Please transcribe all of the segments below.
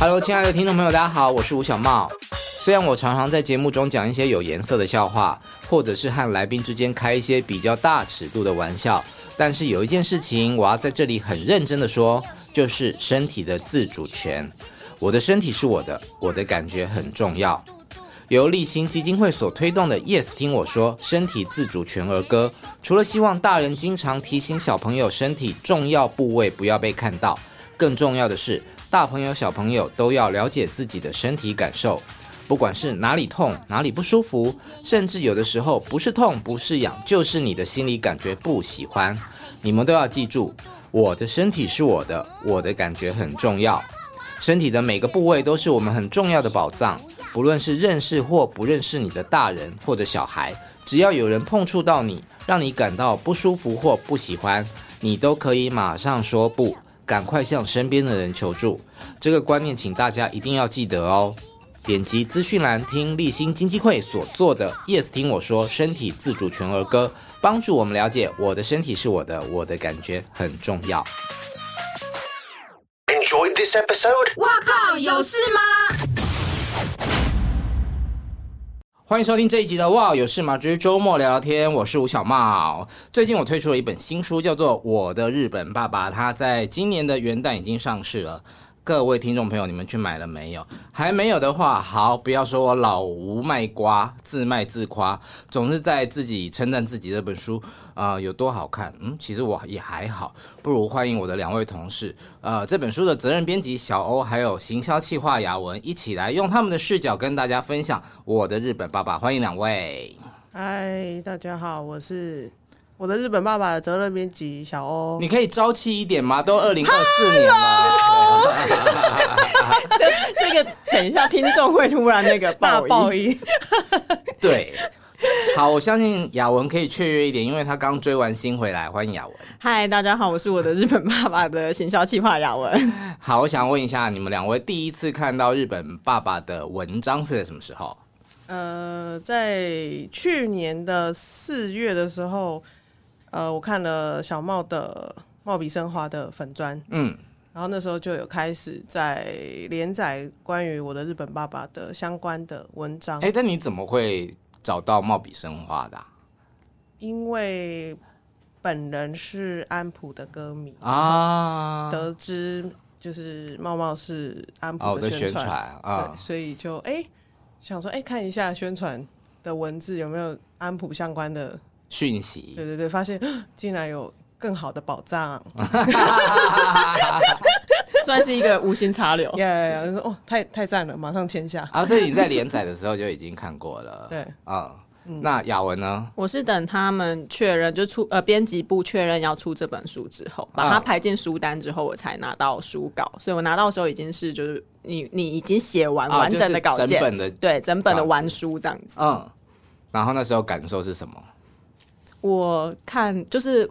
Hello，亲爱的听众朋友，大家好，我是吴小茂。虽然我常常在节目中讲一些有颜色的笑话，或者是和来宾之间开一些比较大尺度的玩笑，但是有一件事情我要在这里很认真的说，就是身体的自主权。我的身体是我的，我的感觉很重要。由立新基金会所推动的 Yes 听我说身体自主权儿歌，除了希望大人经常提醒小朋友身体重要部位不要被看到，更重要的是大朋友小朋友都要了解自己的身体感受，不管是哪里痛哪里不舒服，甚至有的时候不是痛不是痒，就是你的心里感觉不喜欢，你们都要记住，我的身体是我的，我的感觉很重要，身体的每个部位都是我们很重要的宝藏。不论是认识或不认识你的大人或者小孩，只要有人碰触到你，让你感到不舒服或不喜欢，你都可以马上说不，赶快向身边的人求助。这个观念，请大家一定要记得哦。点击资讯栏听立新经济会所做的 Yes 听我说身体自主权儿歌，帮助我们了解我的身体是我的，我的感觉很重要。Enjoy this episode？哇靠，有事吗？欢迎收听这一集的《哇有事吗之周末聊聊天》，我是吴小茂。最近我推出了一本新书，叫做《我的日本爸爸》，它在今年的元旦已经上市了。各位听众朋友，你们去买了没有？还没有的话，好，不要说我老吴卖瓜，自卖自夸，总是在自己称赞自己这本书啊、有多好看。嗯，其实我也还好，不如欢迎我的两位同事，呃，这本书的责任编辑小欧，还有行销企划雅文，一起来用他们的视角跟大家分享我的日本爸爸。欢迎两位。嗨，大家好，我是。我的日本爸爸的责任编辑小欧，你可以朝气一点吗？都二零二四年了，这这个等一下听众会突然那个大爆音。对，好，我相信雅文可以雀跃一点，因为他刚追完星回来。欢迎雅文。嗨，大家好，我是我的日本爸爸的行销企划雅文。好，我想问一下，你们两位第一次看到日本爸爸的文章是在什么时候？呃，在去年的四月的时候。呃，我看了小茂的茂笔生花的粉砖，嗯，然后那时候就有开始在连载关于我的日本爸爸的相关的文章。哎，但你怎么会找到茂笔生花的啊？因为本人是安普的歌迷啊，得知就是茂茂是安普的宣传啊，对，所以就哎想说哎看一下宣传的文字有没有安普相关的。讯息，对对对，发现竟然有更好的宝藏，算是一个无心插柳。耶、yeah, yeah, yeah, 哦，太太赞了，马上签下。啊，所以你在连载的时候就已经看过了。对，啊、嗯，那雅文呢？我是等他们确认，就出呃编辑部确认要出这本书之后，把它排进书单之后，我才拿到书稿。所以我拿到的时候已经是就是你你已经写完完整的稿件，啊就是、整本的对整本的完书这样子。嗯，然后那时候感受是什么？我看就是，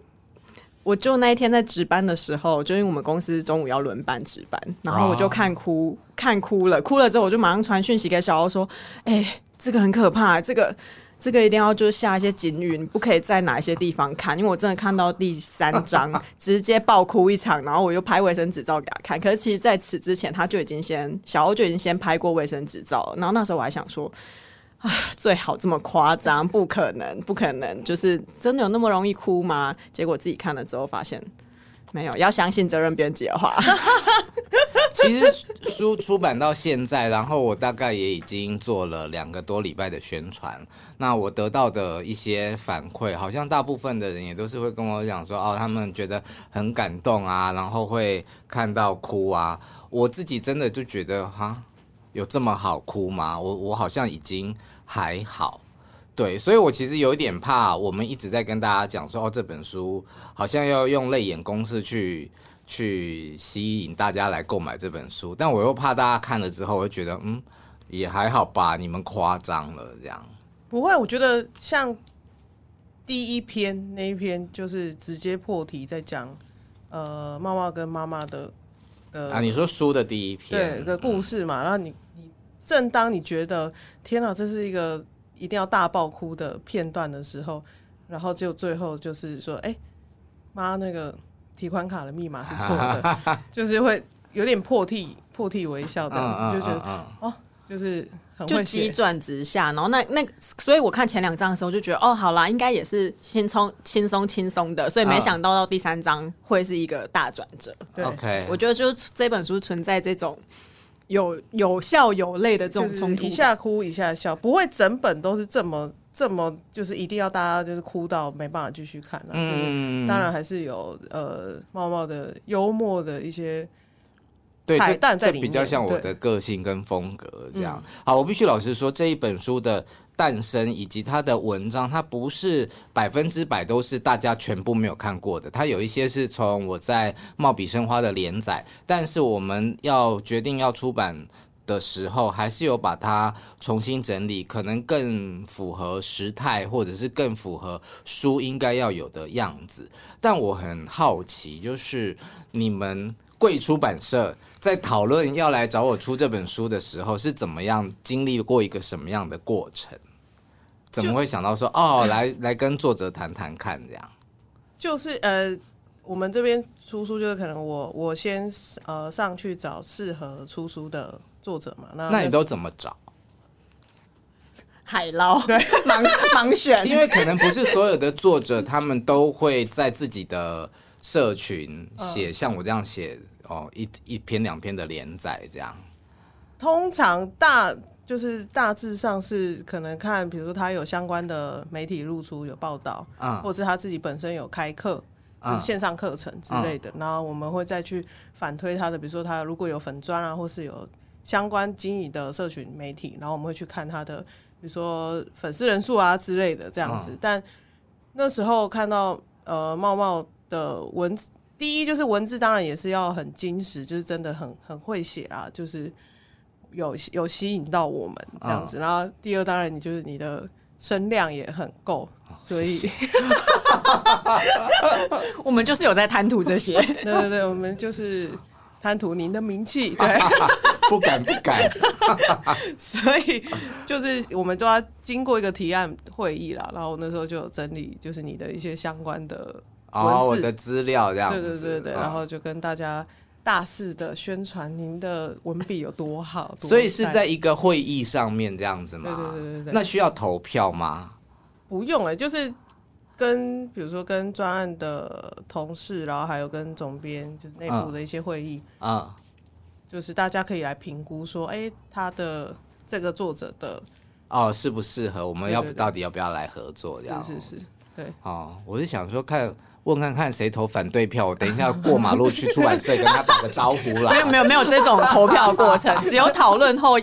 我就那一天在值班的时候，就因为我们公司中午要轮班值班，然后我就看哭，看哭了，哭了之后我就马上传讯息给小欧说：“哎、这个很可怕，这个这个一定要就是下一些警语，你不可以在哪一些地方看，因为我真的看到第三章直接爆哭一场，然后我又拍卫生纸照给他看。可是其实在此之前，他就已经先小欧就已经先拍过卫生纸照了，然后那时候我还想说。” 啊，最好这么夸张，不可能，不可能，就是真的有那么容易哭吗？结果自己看了之后发现没有，要相信责任编辑的话。其实书出版到现在，然后我大概也已经做了两个多礼拜的宣传，那我得到的一些反馈，好像大部分的人也都是会跟我讲说，哦，他们觉得很感动啊，然后会看到哭啊。我自己真的就觉得哈。有这么好哭吗？我我好像已经还好，对，所以我其实有一点怕。我们一直在跟大家讲说，哦，这本书好像要用泪眼公式去去吸引大家来购买这本书，但我又怕大家看了之后会觉得，嗯，也还好吧，你们夸张了这样。不会，我觉得像第一篇那一篇就是直接破题在讲，呃，妈妈跟妈妈的。呃、啊，你说书的第一篇。对的故事嘛，嗯、然后你你正当你觉得天哪，这是一个一定要大爆哭的片段的时候，然后就最后就是说，哎、欸，妈，那个提款卡的密码是错的，就是会有点破涕破涕为笑这样子，就觉得哦，就是就急转直下，然后那那所以我看前两章的时候就觉得哦，好啦，应该也是轻松轻松轻松的，所以没想到到第三章会是一个大转折。对，OK，我觉得就是这本书存在这种有有笑有泪的这种冲突，一下哭一下笑，不会整本都是这么。这么就是一定要大家就是哭到没办法继续看了，嗯，当然还是有呃茂茂的幽默的一些彩蛋在里面，比较像我的个性跟风格这样。好，我必须老实说，这一本书的诞生以及它的文章，它不是百分之百都是大家全部没有看过的，它有一些是从我在貌比生花的连载，但是我们要决定要出版。的时候，还是有把它重新整理，可能更符合时态，或者是更符合书应该要有的样子。但我很好奇，就是你们贵出版社在讨论要来找我出这本书的时候，是怎么样经历过一个什么样的过程？怎么会想到说哦，来来跟作者谈谈看这样？就是呃，我们这边出书，就是可能我我先呃上去找适合出书的。作者嘛，那那你都怎么找？海捞 对，盲盲选，因为可能不是所有的作者，他们都会在自己的社群写像我这样写哦，一一篇两篇的连载这样。通常大就是大致上是可能看，比如说他有相关的媒体露出有报道，嗯，或者是他自己本身有开课，就是线上课程之类的，然后我们会再去反推他的，比如说他如果有粉砖啊，或是有。相关经营的社群媒体，然后我们会去看他的，比如说粉丝人数啊之类的这样子。但那时候看到呃茂茂的文字，第一就是文字当然也是要很精实，就是真的很很会写啊，就是有有吸引到我们这样子。然后第二当然你就是你的声量也很够，所以 我们就是有在贪图这些。对对对，我们就是贪图您的名气，对。不敢不敢，所以就是我们都要经过一个提案会议啦，然后那时候就有整理，就是你的一些相关的哦，我的资料这样子，对对对对，然后就跟大家大肆的宣传您的文笔有多好，所以是在一个会议上面这样子吗？对对对对对，那需要投票吗？不用哎、欸，就是跟比如说跟专案的同事，然后还有跟总编，就是内部的一些会议啊。嗯就是大家可以来评估说，哎、欸，他的这个作者的哦适不适合？我们要到底要不要来合作？这样是是是，对。哦，我是想说看问看看谁投反对票，我等一下过马路去出版社跟他打个招呼啦。没有没有 没有这种投票过程，只有讨论后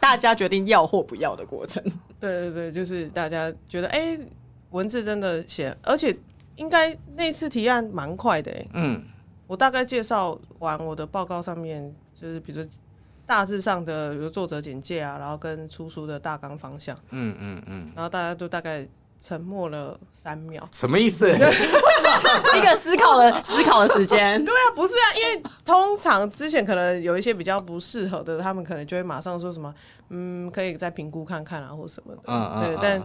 大家决定要或不要的过程。对对对，就是大家觉得哎、欸，文字真的写，而且应该那次提案蛮快的。嗯，我大概介绍完我的报告上面。就是比如说大致上的，比如作者简介啊，然后跟出书的大纲方向，嗯嗯嗯，然后大家都大概沉默了三秒，什么意思？一个思考的思考的时间。对啊，不是啊，因为通常之前可能有一些比较不适合的，他们可能就会马上说什么，嗯，可以再评估看看啊，或什么的。嗯嗯。对，但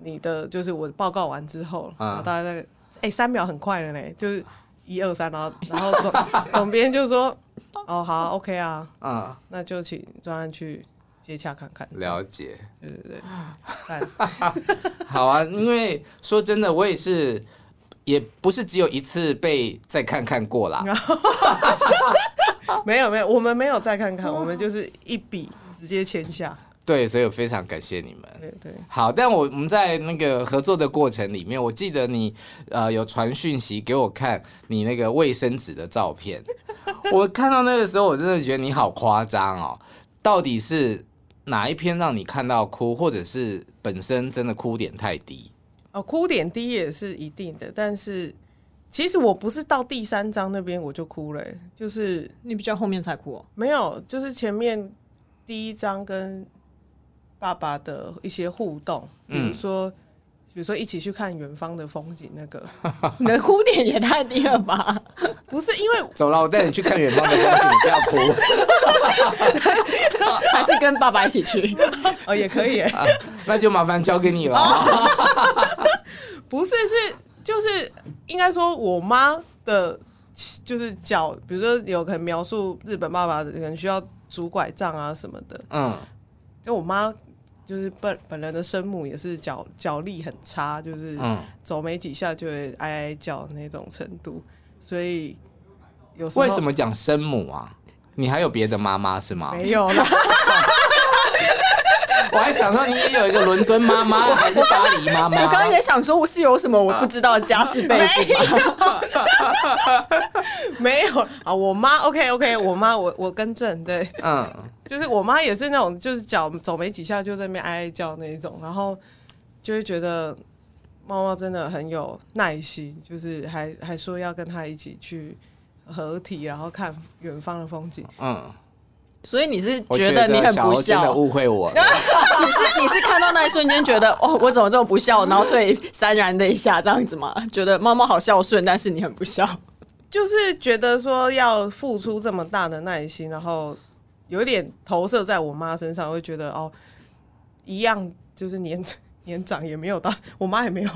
你的就是我报告完之后，然后大家在哎三秒很快了呢，就是一二三，然后然后总总编就说。哦，好，OK 啊，嗯，那就请专案去接洽看看。了解，对对对，好啊，因为说真的，我也是，也不是只有一次被再看看过啦。没有没有，我们没有再看看，我们就是一笔直接签下。对，所以我非常感谢你们。对对，好，但我我们在那个合作的过程里面，我记得你呃有传讯息给我看你那个卫生纸的照片。我看到那个时候，我真的觉得你好夸张哦！到底是哪一篇让你看到哭，或者是本身真的哭点太低？哦，哭点低也是一定的，但是其实我不是到第三章那边我就哭了，就是你比较后面才哭哦？没有，就是前面第一章跟爸爸的一些互动，比如说。嗯比如说一起去看远方的风景，那个 你的哭点也太低了吧？不是因为走了，我带你去看远方的风景，你不要哭，还是跟爸爸一起去 哦，也可以、啊，那就麻烦交给你了。不是，是就是应该说，我妈的，就是脚，比如说有可能描述日本爸爸可能需要拄拐杖啊什么的。嗯，就我妈就是本本人的生母也是脚脚力很差，就是走没几下就会哀哀叫那种程度，所以有时候为什么讲生母啊？你还有别的妈妈是吗？没有了。我还想说，你也有一个伦敦妈妈还是巴黎妈妈？我刚刚也想说，我是有什么我不知道的家世背景吗？没有啊，我妈 OK OK，我妈我我更正对，嗯，就是我妈也是那种，就是脚走没几下就在那边哀哀叫那一种，然后就会觉得猫猫真的很有耐心，就是还还说要跟他一起去合体，然后看远方的风景，嗯。所以你是觉得你很不孝？误会我。你是你是看到那一瞬间觉得 哦，我怎么这么不孝？然后所以潸然的一下这样子吗？觉得猫猫好孝顺，但是你很不孝，就是觉得说要付出这么大的耐心，然后有点投射在我妈身上，会觉得哦，一样就是年 年长也没有到，我妈也没有，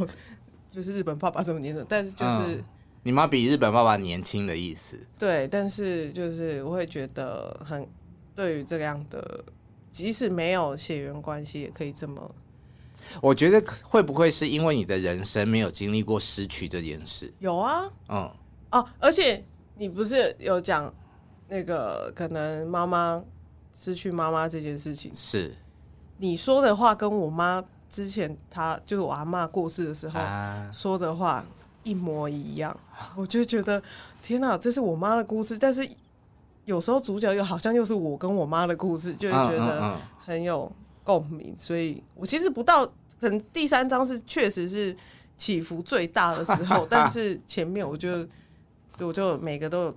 就是日本爸爸这么年长，但是就是、嗯、你妈比日本爸爸年轻的意思。对，但是就是我会觉得很。对于这样的，即使没有血缘关系，也可以这么。我觉得会不会是因为你的人生没有经历过失去这件事？有啊，嗯，哦，而且你不是有讲那个可能妈妈失去妈妈这件事情？是你说的话跟我妈之前她就是我阿妈过世的时候说的话一模一样，啊、我就觉得天哪，这是我妈的故事，但是。有时候主角又好像又是我跟我妈的故事，就会觉得很有共鸣。所以我其实不到，可能第三章是确实是起伏最大的时候，但是前面我就我就每个都有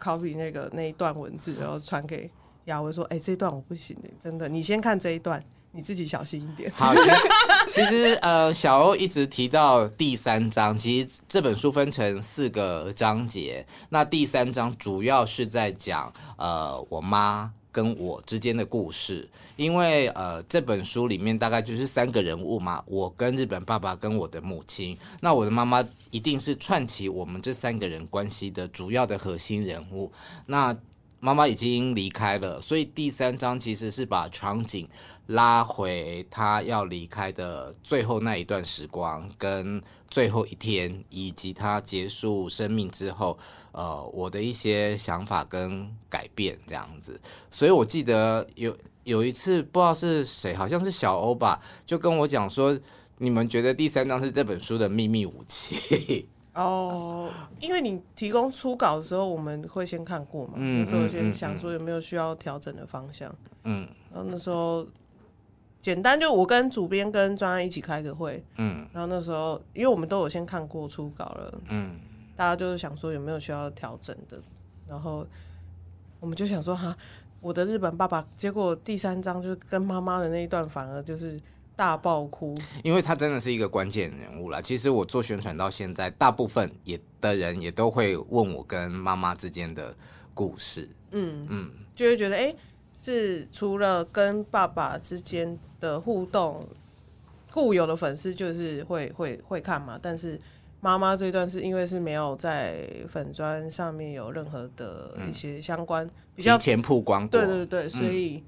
copy 那个那一段文字，然后传给雅文说：“哎、欸，这段我不行的，真的，你先看这一段。”你自己小心一点。好，其实，其实呃，小欧一直提到第三章，其实这本书分成四个章节。那第三章主要是在讲呃，我妈跟我之间的故事，因为呃，这本书里面大概就是三个人物嘛，我跟日本爸爸跟我的母亲。那我的妈妈一定是串起我们这三个人关系的主要的核心人物。那妈妈已经离开了，所以第三章其实是把场景。拉回他要离开的最后那一段时光，跟最后一天，以及他结束生命之后，呃，我的一些想法跟改变这样子。所以我记得有有一次，不知道是谁，好像是小欧吧，就跟我讲说，你们觉得第三章是这本书的秘密武器？哦，因为你提供初稿的时候，我们会先看过嘛，嗯，那时候先想说有没有需要调整的方向，嗯，然后那时候。简单就我跟主编跟专案一起开个会，嗯，然后那时候因为我们都有先看过初稿了，嗯，大家就是想说有没有需要调整的，然后我们就想说哈，我的日本爸爸，结果第三章就是跟妈妈的那一段反而就是大爆哭，因为他真的是一个关键人物啦。其实我做宣传到现在，大部分也的人也都会问我跟妈妈之间的故事，嗯。嗯，就会觉得哎、欸，是除了跟爸爸之间。的互动，固有的粉丝就是会会会看嘛，但是妈妈这一段是因为是没有在粉砖上面有任何的一些相关比较前曝光过，对对对，所以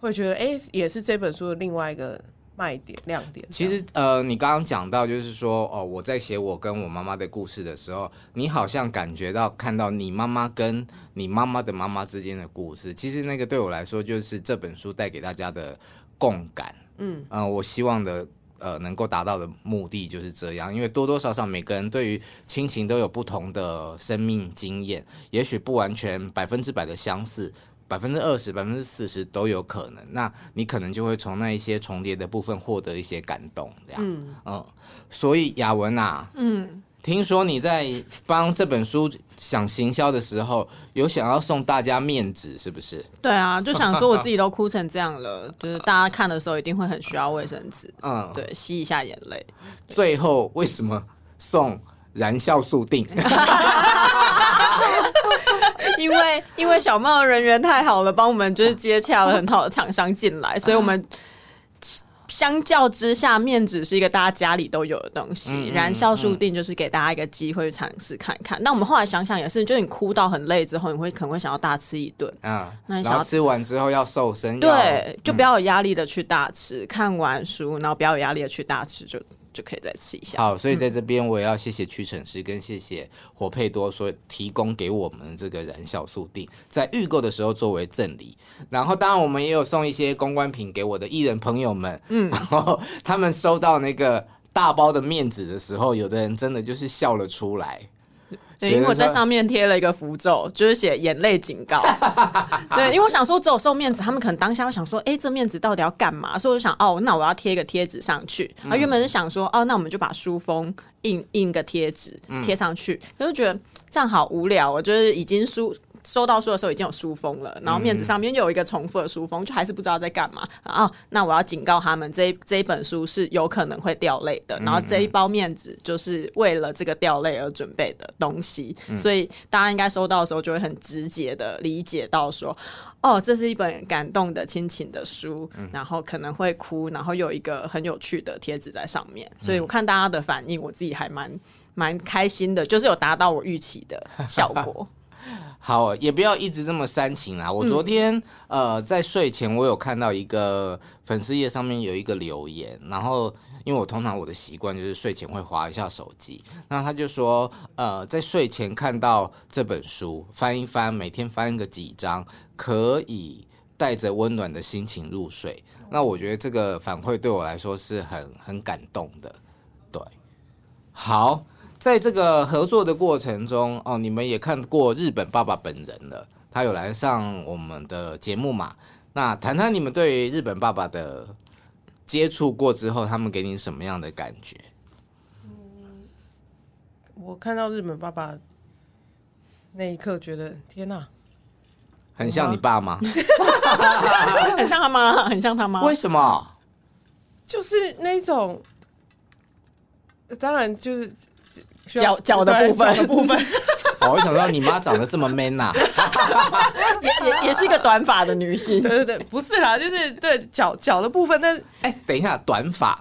会觉得哎、欸，也是这本书的另外一个卖点亮点。其实呃，你刚刚讲到就是说哦，我在写我跟我妈妈的故事的时候，你好像感觉到看到你妈妈跟你妈妈的妈妈之间的故事，其实那个对我来说就是这本书带给大家的。共感，嗯嗯、呃，我希望的呃能够达到的目的就是这样，因为多多少少每个人对于亲情都有不同的生命经验，也许不完全百分之百的相似，百分之二十、百分之四十都有可能。那你可能就会从那一些重叠的部分获得一些感动，这样，嗯，嗯，所以雅文啊，嗯。听说你在帮这本书想行销的时候，有想要送大家面子，是不是？对啊，就想说我自己都哭成这样了，就是大家看的时候一定会很需要卫生纸，嗯，对，吸一下眼泪。最后为什么送燃酵素錠？因为因为小茂人缘太好了，帮我们就是接洽了很好的厂商进来，所以我们。相较之下，面纸是一个大家家里都有的东西，嗯、燃酵树定就是给大家一个机会尝试看看。那、嗯、我们后来想想也是，就你哭到很累之后，你会可能会想要大吃一顿。嗯，那你想要吃完之后要瘦身，对，就不要有压力的去大吃。嗯、看完书，然后不要有压力的去大吃就。就可以再吃一下。好，所以在这边我也要谢谢屈臣氏跟谢谢活配多所提供给我们这个燃酵素定，在预购的时候作为赠礼。然后当然我们也有送一些公关品给我的艺人朋友们，嗯，然后他们收到那个大包的面子的时候，有的人真的就是笑了出来。因为我在上面贴了一个符咒，就是写眼泪警告。对，因为我想说，只有送面子，他们可能当下会想说，哎、欸，这面子到底要干嘛？所以我就想，哦，那我要贴一个贴纸上去。啊，原本是想说，哦，那我们就把书封印印个贴纸贴上去，可是觉得这样好无聊。我就是已经书。收到书的时候已经有书封了，然后面子上面又有一个重复的书封，就还是不知道在干嘛。啊。那我要警告他们，这一这一本书是有可能会掉泪的，然后这一包面子就是为了这个掉泪而准备的东西，所以大家应该收到的时候就会很直接的理解到说，哦，这是一本感动的亲情的书，然后可能会哭，然后有一个很有趣的贴纸在上面，所以我看大家的反应，我自己还蛮蛮开心的，就是有达到我预期的效果。好，也不要一直这么煽情啦。我昨天、嗯、呃在睡前，我有看到一个粉丝页上面有一个留言，然后因为我通常我的习惯就是睡前会划一下手机，那他就说呃在睡前看到这本书，翻一翻，每天翻个几章，可以带着温暖的心情入睡。那我觉得这个反馈对我来说是很很感动的。对，好。在这个合作的过程中，哦，你们也看过日本爸爸本人了，他有来上我们的节目嘛？那谈谈你们对日本爸爸的接触过之后，他们给你什么样的感觉？嗯，我看到日本爸爸那一刻，觉得天哪，很像你爸吗？很像他妈，很像他妈。为什么？就是那种，当然就是。脚脚的部分的部分，哦，我想到你妈长得这么 man 呐、啊，也也也是一个短发的女性，对对对，不是啦，就是对脚脚的部分。但是，哎、欸，等一下，短发，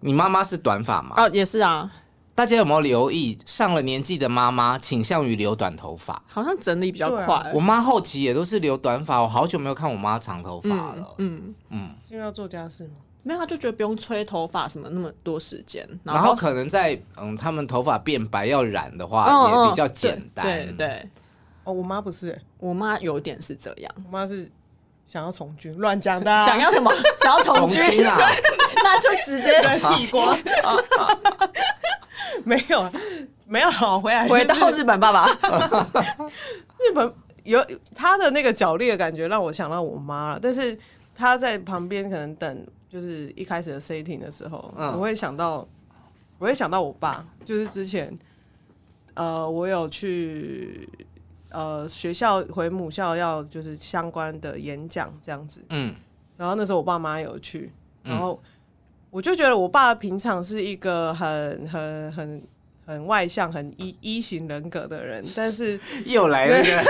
你妈妈是短发吗？哦，也是啊。大家有没有留意，上了年纪的妈妈倾向于留短头发，好像整理比较快。啊、我妈后期也都是留短发，我好久没有看我妈长头发了。嗯嗯，嗯是因为要做家事吗？没有，他就觉得不用吹头发什么那么多时间，然后，然后可能在嗯，他们头发变白要染的话也比较简单。对对，对，哦，我妈不是，我妈有点是这样，我妈是想要从军，乱讲的、啊。想要什么？想要从军，军啊？那就直接 剃光。没有，没有，好，回来回到日本爸爸。日本有他的那个角力的感觉，让我想到我妈了，但是他在旁边可能等。就是一开始的 setting 的时候，嗯、我会想到，我会想到我爸，就是之前，呃，我有去呃学校回母校要就是相关的演讲这样子，嗯，然后那时候我爸妈有去，然后我就觉得我爸平常是一个很很很很外向、很一一型人格的人，但是 又来了，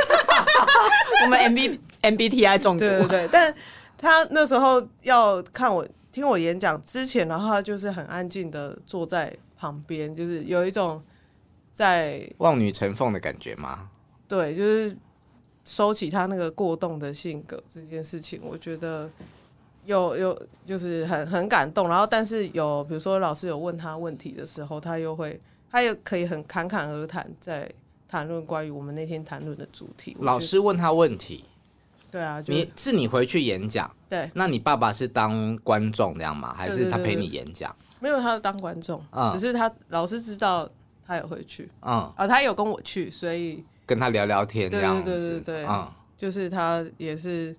我们 M B M B T I 中毒，对对对，但。他那时候要看我听我演讲之前，然后他就是很安静的坐在旁边，就是有一种在望女成凤的感觉吗？对，就是收起他那个过动的性格这件事情，我觉得有有就是很很感动。然后，但是有比如说老师有问他问题的时候，他又会他又可以很侃侃而谈，在谈论关于我们那天谈论的主题。老师问他问题。对啊，你是你回去演讲，对，那你爸爸是当观众这样吗？还是他陪你演讲？没有，他是当观众，嗯，只是他老师知道他有回去，嗯，啊，他有跟我去，所以跟他聊聊天，这样子，对对对对，嗯，就是他也是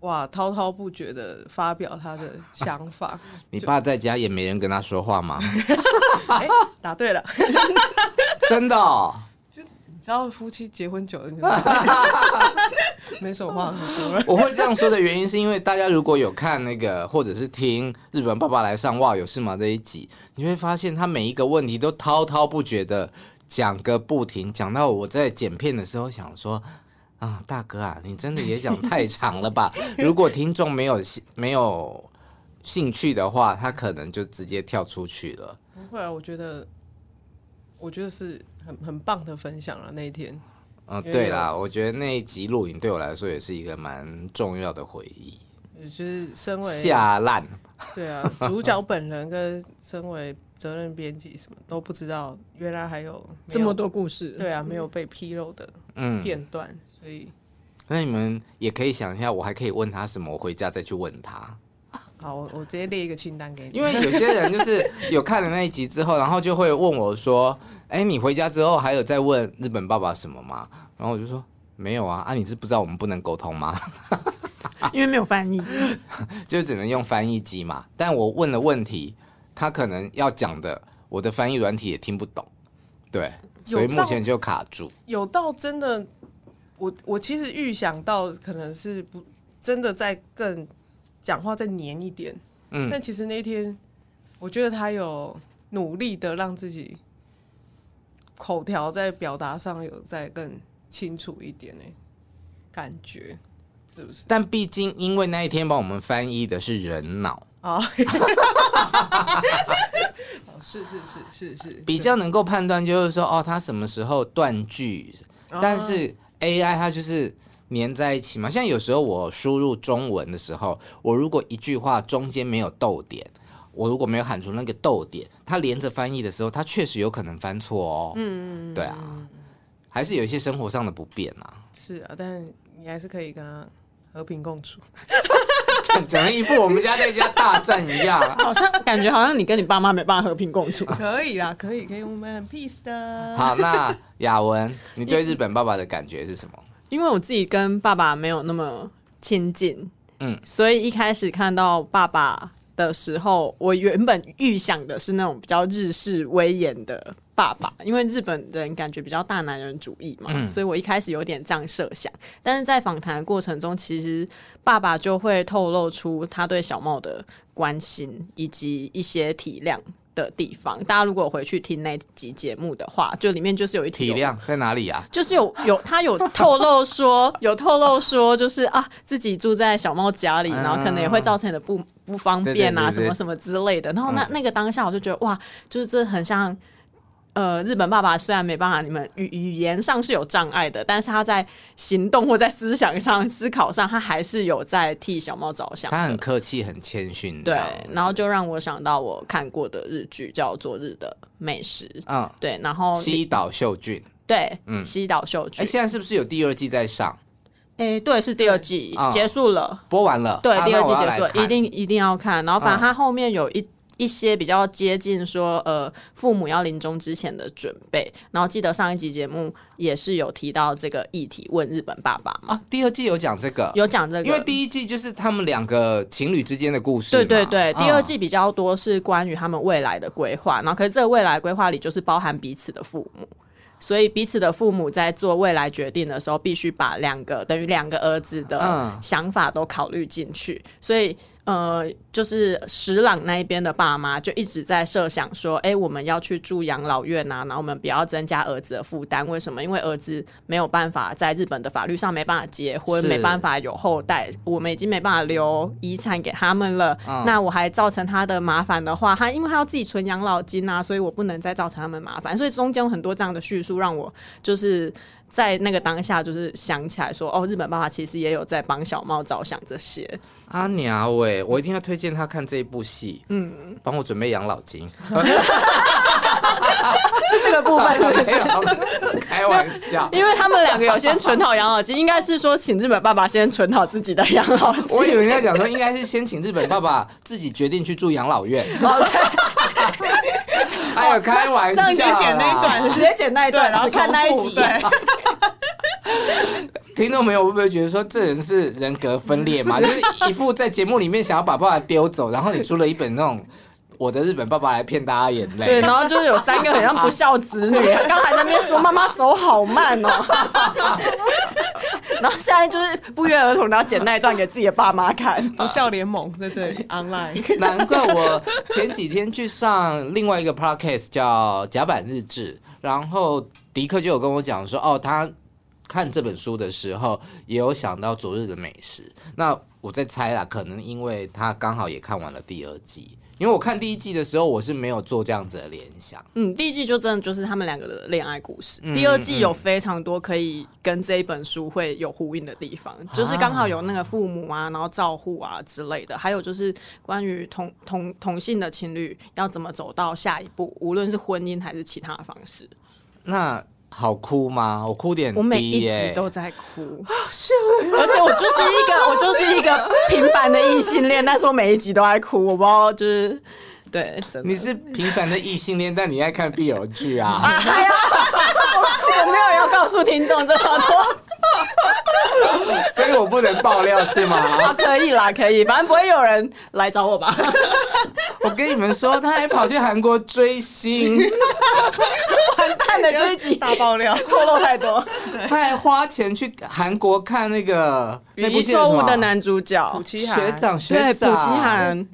哇滔滔不绝的发表他的想法。你爸在家也没人跟他说话吗？哎，答对了，真的哦。然后夫妻结婚久了，没什么话可说了。我会这样说的原因，是因为大家如果有看那个，或者是听日本爸爸来上哇有事吗这一集，你会发现他每一个问题都滔滔不绝的讲个不停，讲到我在剪片的时候想说啊，大哥啊，你真的也讲太长了吧？如果听众没有兴没有兴趣的话，他可能就直接跳出去了。不会啊，我觉得，我觉得是很很棒的分享了那一天。嗯，对啦，我觉得那一集录影对我来说也是一个蛮重要的回忆。就是身为下烂，对啊，主角本人跟身为责任编辑什么都不知道，原来还有这么多故事。对啊，没有被披露的片段，嗯、所以那你们也可以想一下，我还可以问他什么，我回家再去问他。好，我我直接列一个清单给你。因为有些人就是有看了那一集之后，然后就会问我说：“哎、欸，你回家之后还有在问日本爸爸什么吗？”然后我就说：“没有啊，啊，你是不知道我们不能沟通吗？” 因为没有翻译，就只能用翻译机嘛。但我问了问题，他可能要讲的，我的翻译软体也听不懂，对，所以目前就卡住。有到真的，我我其实预想到可能是不真的在更。讲话再黏一点，嗯，但其实那天我觉得他有努力的让自己口条在表达上有再更清楚一点呢，感觉是不是？但毕竟因为那一天帮我们翻译的是人脑。哦，是是是是是，比较能够判断就是说哦，他什么时候断句，但是 AI 它就是。黏在一起嘛，像有时候我输入中文的时候，我如果一句话中间没有逗点，我如果没有喊出那个逗点，它连着翻译的时候，它确实有可能翻错哦。嗯，对啊，还是有一些生活上的不便啊。是啊，但你还是可以跟他和平共处。讲的一副我们家在家大战一样，好像感觉好像你跟你爸妈没办法和平共处。可以啦，可以，可以，我们很 peace 的。好，那雅文，你对日本爸爸的感觉是什么？因为我自己跟爸爸没有那么亲近，嗯，所以一开始看到爸爸的时候，我原本预想的是那种比较日式威严的爸爸，因为日本人感觉比较大男人主义嘛，嗯，所以我一开始有点这样设想。但是在访谈的过程中，其实爸爸就会透露出他对小茂的关心以及一些体谅。的地方，大家如果回去听那集节目的话，就里面就是有一体谅在哪里啊？就是有有他有透露说，有透露说，就是啊，自己住在小猫家里，然后可能也会造成你的不不方便啊，什么什么之类的。然后那那个当下，我就觉得哇，就是这很像。呃，日本爸爸虽然没办法，你们语语言上是有障碍的，但是他在行动或在思想上、思考上，他还是有在替小猫着想。他很客气，很谦逊。对，然后就让我想到我看过的日剧叫《昨日的美食》。嗯，对，然后西岛秀俊。对，嗯，西岛秀俊。哎，现在是不是有第二季在上？哎，对，是第二季结束了，播完了。对，第二季结束了，一定一定要看。然后，反正他后面有一。一些比较接近说，呃，父母要临终之前的准备。然后记得上一集节目也是有提到这个议题，问日本爸爸嘛。啊，第二季有讲这个，有讲这个，因为第一季就是他们两个情侣之间的故事。对对对，第二季比较多是关于他们未来的规划。然后可是这个未来规划里就是包含彼此的父母，所以彼此的父母在做未来决定的时候，必须把两个等于两个儿子的想法都考虑进去。所以。呃，就是石朗那一边的爸妈就一直在设想说，哎、欸，我们要去住养老院啊，然后我们不要增加儿子的负担。为什么？因为儿子没有办法在日本的法律上没办法结婚，没办法有后代，我们已经没办法留遗产给他们了。嗯、那我还造成他的麻烦的话，他因为他要自己存养老金啊，所以我不能再造成他们麻烦。所以中间有很多这样的叙述，让我就是。在那个当下，就是想起来说，哦，日本爸爸其实也有在帮小猫着想这些。阿娘喂，我一定要推荐他看这一部戏，嗯，帮我准备养老金，是这个部分 开玩笑，因为他们两个有先存好养老金，应该是说请日本爸爸先存好自己的养老金。我以为人家讲说，应该是先请日本爸爸自己决定去住养老院。还有开玩笑，直接剪那一段，直接剪那一段，然后看那一集。听众朋友会不会觉得说，这人是人格分裂嘛？就是一副在节目里面想要把爸爸丢走，然后你出了一本那种我的日本爸爸来骗大家眼泪。对，然后就是有三个很像不孝子女，刚才在那边说妈妈走好慢哦。然后现在就是不约而同，然后剪那一段给自己的爸妈看，不孝联盟在这里 online。难怪我前几天去上另外一个 podcast 叫《甲板日志》，然后迪克就有跟我讲说，哦，他看这本书的时候，也有想到昨日的美食。那我在猜啦，可能因为他刚好也看完了第二季。因为我看第一季的时候，我是没有做这样子的联想。嗯，第一季就真的就是他们两个的恋爱故事。嗯、第二季有非常多可以跟这一本书会有呼应的地方，嗯、就是刚好有那个父母啊，然后照护啊之类的，还有就是关于同同同性的情侣要怎么走到下一步，无论是婚姻还是其他的方式。那。好哭吗？我哭点。我每一集都在哭，而且我就是一个 我就是一个平凡的异性恋，但是我每一集都在哭，我不知道就是对。你是平凡的异性恋，但你爱看 BL 剧啊？哎呀，我没有要告诉听众这么多。所以我不能爆料是吗？啊，可以啦，可以，反正不会有人来找我吧。我跟你们说，他还跑去韩国追星，完蛋了，这一集大爆料，透露太多。他还花钱去韩国看那个《那部错误》的男主角朴七涵学长，学长，朴奇涵。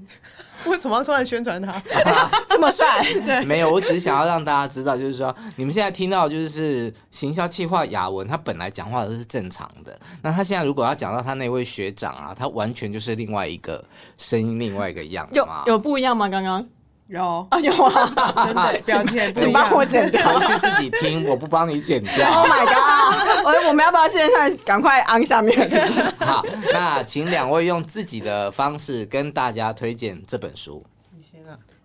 为什么要突然宣传他 这么帅？没有，我只是想要让大家知道，就是说你们现在听到就是行销企划雅文，他本来讲话都是正常的。那他现在如果要讲到他那位学长啊，他完全就是另外一个声音，另外一个样有有不一样吗？刚刚有啊有啊，真的 表情，请帮我剪掉，回去自己听，我不帮你剪掉。Oh my god！我我们要不要现在赶快按下面？好，那请两位用自己的方式跟大家推荐这本书。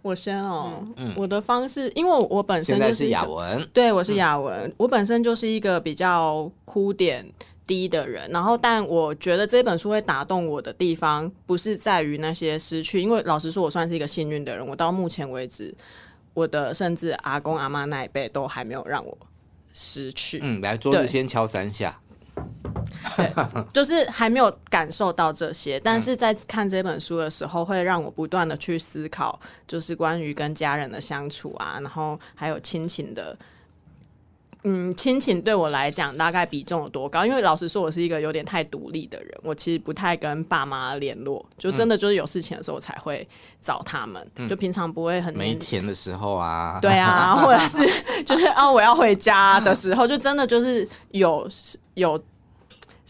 我先哦，嗯，我的方式，因为我本身就是雅文，对，我是雅文，嗯，我本身就是一个比较哭点低的人，然后，但我觉得这本书会打动我的地方，不是在于那些失去，因为老实说，我算是一个幸运的人，我到目前为止，我的甚至阿公阿妈那一辈都还没有让我失去。嗯，来，桌子先敲三下。对，就是还没有感受到这些，但是在看这本书的时候，会让我不断的去思考，就是关于跟家人的相处啊，然后还有亲情的，嗯，亲情对我来讲大概比重有多高？因为老实说，我是一个有点太独立的人，我其实不太跟爸妈联络，就真的就是有事情的时候才会找他们，就平常不会很没钱的时候啊，对啊，或者是就是啊，我要回家的时候，就真的就是有有。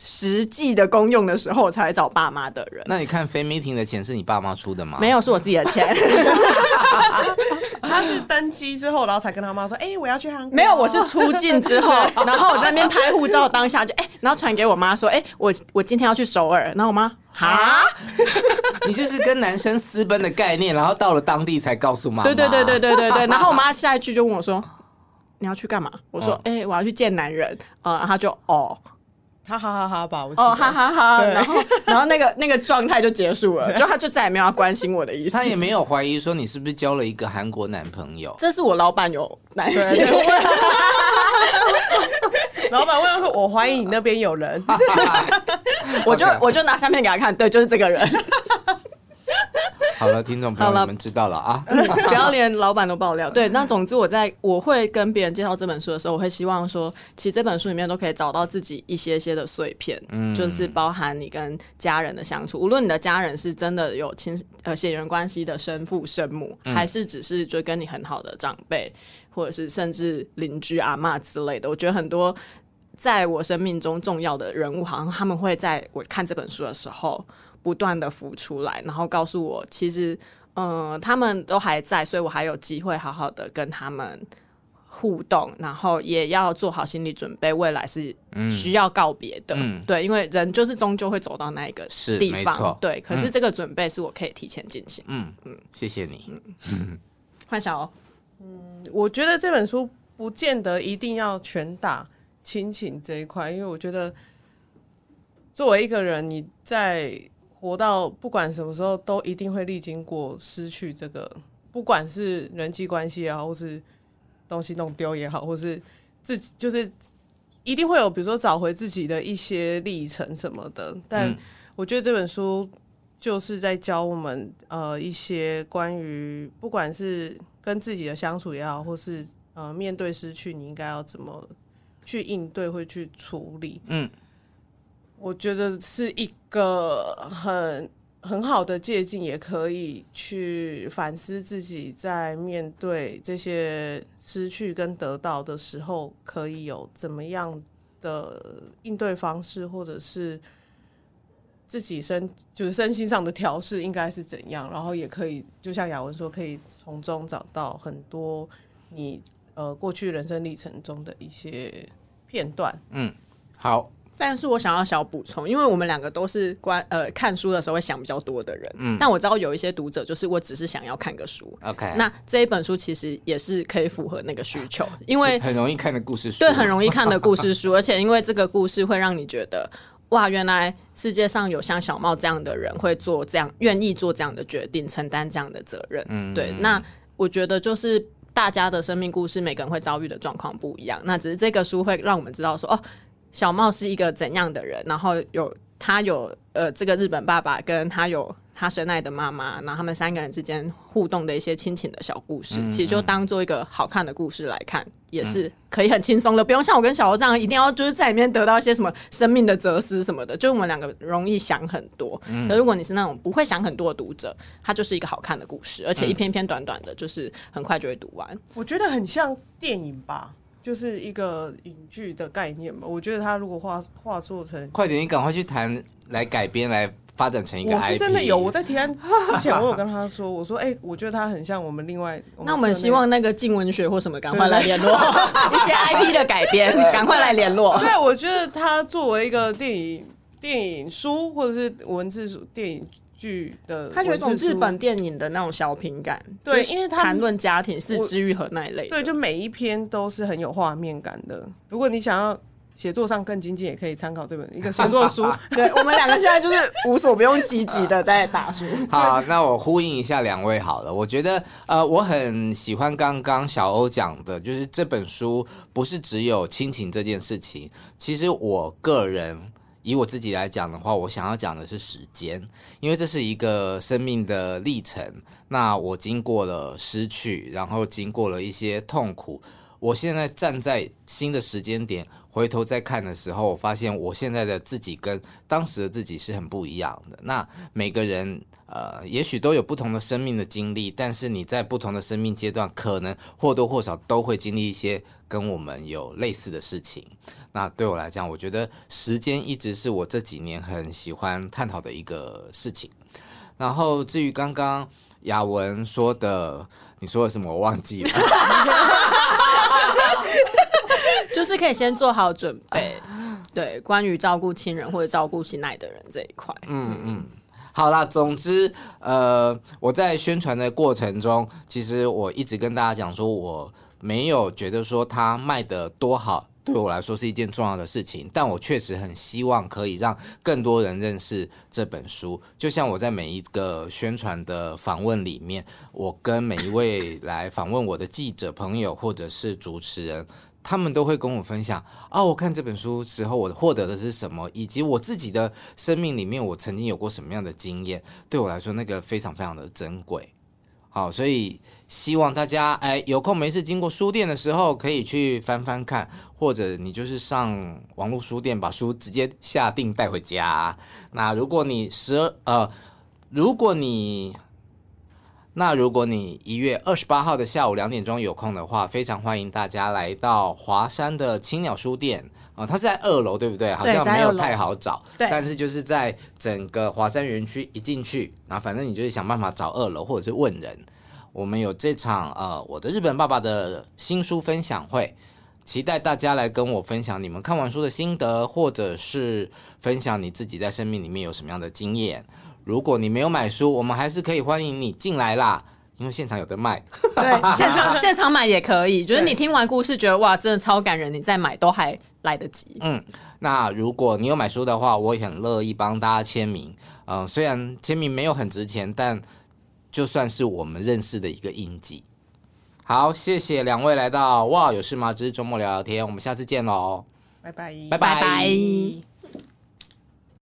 实际的功用的时候，我才找爸妈的人。那你看飞 meeting 的钱是你爸妈出的吗？没有，是我自己的钱。他是登机之后，然后才跟他妈说：“哎、欸，我要去韩国。”没有，我是出境之后，然后我在那边拍护照，当下就 哎、欸，然后传给我妈说：“哎、欸，我我今天要去首尔。”然后我妈哈，你就是跟男生私奔的概念，然后到了当地才告诉妈妈。对对对对对对对。然后我妈下一句就问我说：“你要去干嘛？”我说：“哎、欸，我要去见男人。呃”然后他就哦。哈哈哈哈吧，我哦哈哈哈，然后 然后那个那个状态就结束了，就他就再也没有要关心我的意思。他也没有怀疑说你是不是交了一个韩国男朋友。这是我老板有男性。老板问说：“我怀疑你那边有人。”我就我就拿相片给他看，对，就是这个人。好了，听众朋友，你们知道了啊！不要连老板都爆料。对，那总之我在我会跟别人介绍这本书的时候，我会希望说，其实这本书里面都可以找到自己一些些的碎片，嗯，就是包含你跟家人的相处，无论你的家人是真的有亲呃血缘关系的生父生母，还是只是就跟你很好的长辈，或者是甚至邻居阿妈之类的。我觉得很多在我生命中重要的人物，好像他们会在我看这本书的时候。不断的浮出来，然后告诉我，其实，嗯、呃，他们都还在，所以我还有机会好好的跟他们互动，然后也要做好心理准备，未来是需要告别的，嗯、对，因为人就是终究会走到那一个地方，对。可是这个准备是我可以提前进行，嗯嗯，谢谢你，嗯，换小欧，嗯，我觉得这本书不见得一定要全打亲情这一块，因为我觉得作为一个人，你在活到不管什么时候，都一定会历经过失去这个，不管是人际关系也好，或是东西弄丢也好，或是自己就是一定会有，比如说找回自己的一些历程什么的。但我觉得这本书就是在教我们呃一些关于不管是跟自己的相处也好，或是呃面对失去，你应该要怎么去应对，会去处理。嗯。我觉得是一个很很好的借鉴，也可以去反思自己在面对这些失去跟得到的时候，可以有怎么样的应对方式，或者是自己身就是身心上的调试应该是怎样，然后也可以就像雅文说，可以从中找到很多你呃过去人生历程中的一些片段。嗯，好。但是我想要小补充，因为我们两个都是关呃看书的时候会想比较多的人，嗯，但我知道有一些读者就是我只是想要看个书，OK，那这一本书其实也是可以符合那个需求，因为很容易看的故事书，对，很容易看的故事书，而且因为这个故事会让你觉得哇，原来世界上有像小茂这样的人会做这样，愿意做这样的决定，承担这样的责任，嗯，对，那我觉得就是大家的生命故事，每个人会遭遇的状况不一样，那只是这个书会让我们知道说哦。小茂是一个怎样的人？然后有他有呃，这个日本爸爸跟他有他深爱的妈妈，然后他们三个人之间互动的一些亲情的小故事，嗯嗯，其实就当做一个好看的故事来看，也是可以很轻松的，不用像我跟小欧这样一定要就是在里面得到一些什么生命的哲思什么的，就我们两个容易想很多。嗯、可如果你是那种不会想很多的读者，它就是一个好看的故事，而且一篇篇短短的，就是很快就会读完。我觉得很像电影吧。就是一个影剧的概念嘛，我觉得他如果画画做成，快点，你赶快去谈来改编来发展成一个 IP。我是真的有，我在提案之前，我有跟他说，我说，哎、欸，我觉得他很像我们另外，我那我们希望那个静文学或什么，赶快来联络 一些 IP 的改编，赶快来联络。对，我觉得他作为一个电影电影书或者是文字书电影。剧的，他有一种日本电影的那种小品感，对，因为他谈论家庭、是治愈和那一类，对，就每一篇都是很有画面感的。如果你想要写作上更精进，也可以参考这本一个写作书。对，我们两个现在就是无所不用其极的 在打书。好，那我呼应一下两位好了。我觉得呃，我很喜欢刚刚小欧讲的，就是这本书不是只有亲情这件事情。其实我个人。以我自己来讲的话，我想要讲的是时间，因为这是一个生命的历程。那我经过了失去，然后经过了一些痛苦。我现在站在新的时间点回头再看的时候，我发现我现在的自己跟当时的自己是很不一样的。那每个人呃，也许都有不同的生命的经历，但是你在不同的生命阶段，可能或多或少都会经历一些跟我们有类似的事情。那对我来讲，我觉得时间一直是我这几年很喜欢探讨的一个事情。然后至于刚刚雅文说的，你说的什么我忘记了，就是可以先做好准备，对，关于照顾亲人或者照顾心爱的人这一块。嗯嗯，好啦，总之，呃，我在宣传的过程中，其实我一直跟大家讲说，我没有觉得说它卖的多好。对我来说是一件重要的事情，但我确实很希望可以让更多人认识这本书。就像我在每一个宣传的访问里面，我跟每一位来访问我的记者朋友或者是主持人，他们都会跟我分享啊，我看这本书时候我获得的是什么，以及我自己的生命里面我曾经有过什么样的经验。对我来说，那个非常非常的珍贵。好，所以。希望大家哎有空没事经过书店的时候可以去翻翻看，或者你就是上网络书店把书直接下订带回家。那如果你十二呃，如果你那如果你一月二十八号的下午两点钟有空的话，非常欢迎大家来到华山的青鸟书店啊、呃，它是在二楼对不对？好像没有太好找，但是就是在整个华山园区一进去，那反正你就是想办法找二楼或者是问人。我们有这场呃，我的日本爸爸的新书分享会，期待大家来跟我分享你们看完书的心得，或者是分享你自己在生命里面有什么样的经验。如果你没有买书，我们还是可以欢迎你进来啦，因为现场有的卖。对，现场现场买也可以，就是你听完故事觉得哇，真的超感人，你再买都还来得及。嗯，那如果你有买书的话，我也很乐意帮大家签名。嗯、呃，虽然签名没有很值钱，但就算是我们认识的一个印记。好，谢谢两位来到哇，有事吗？只是周末聊聊天，我们下次见喽，拜拜，拜拜。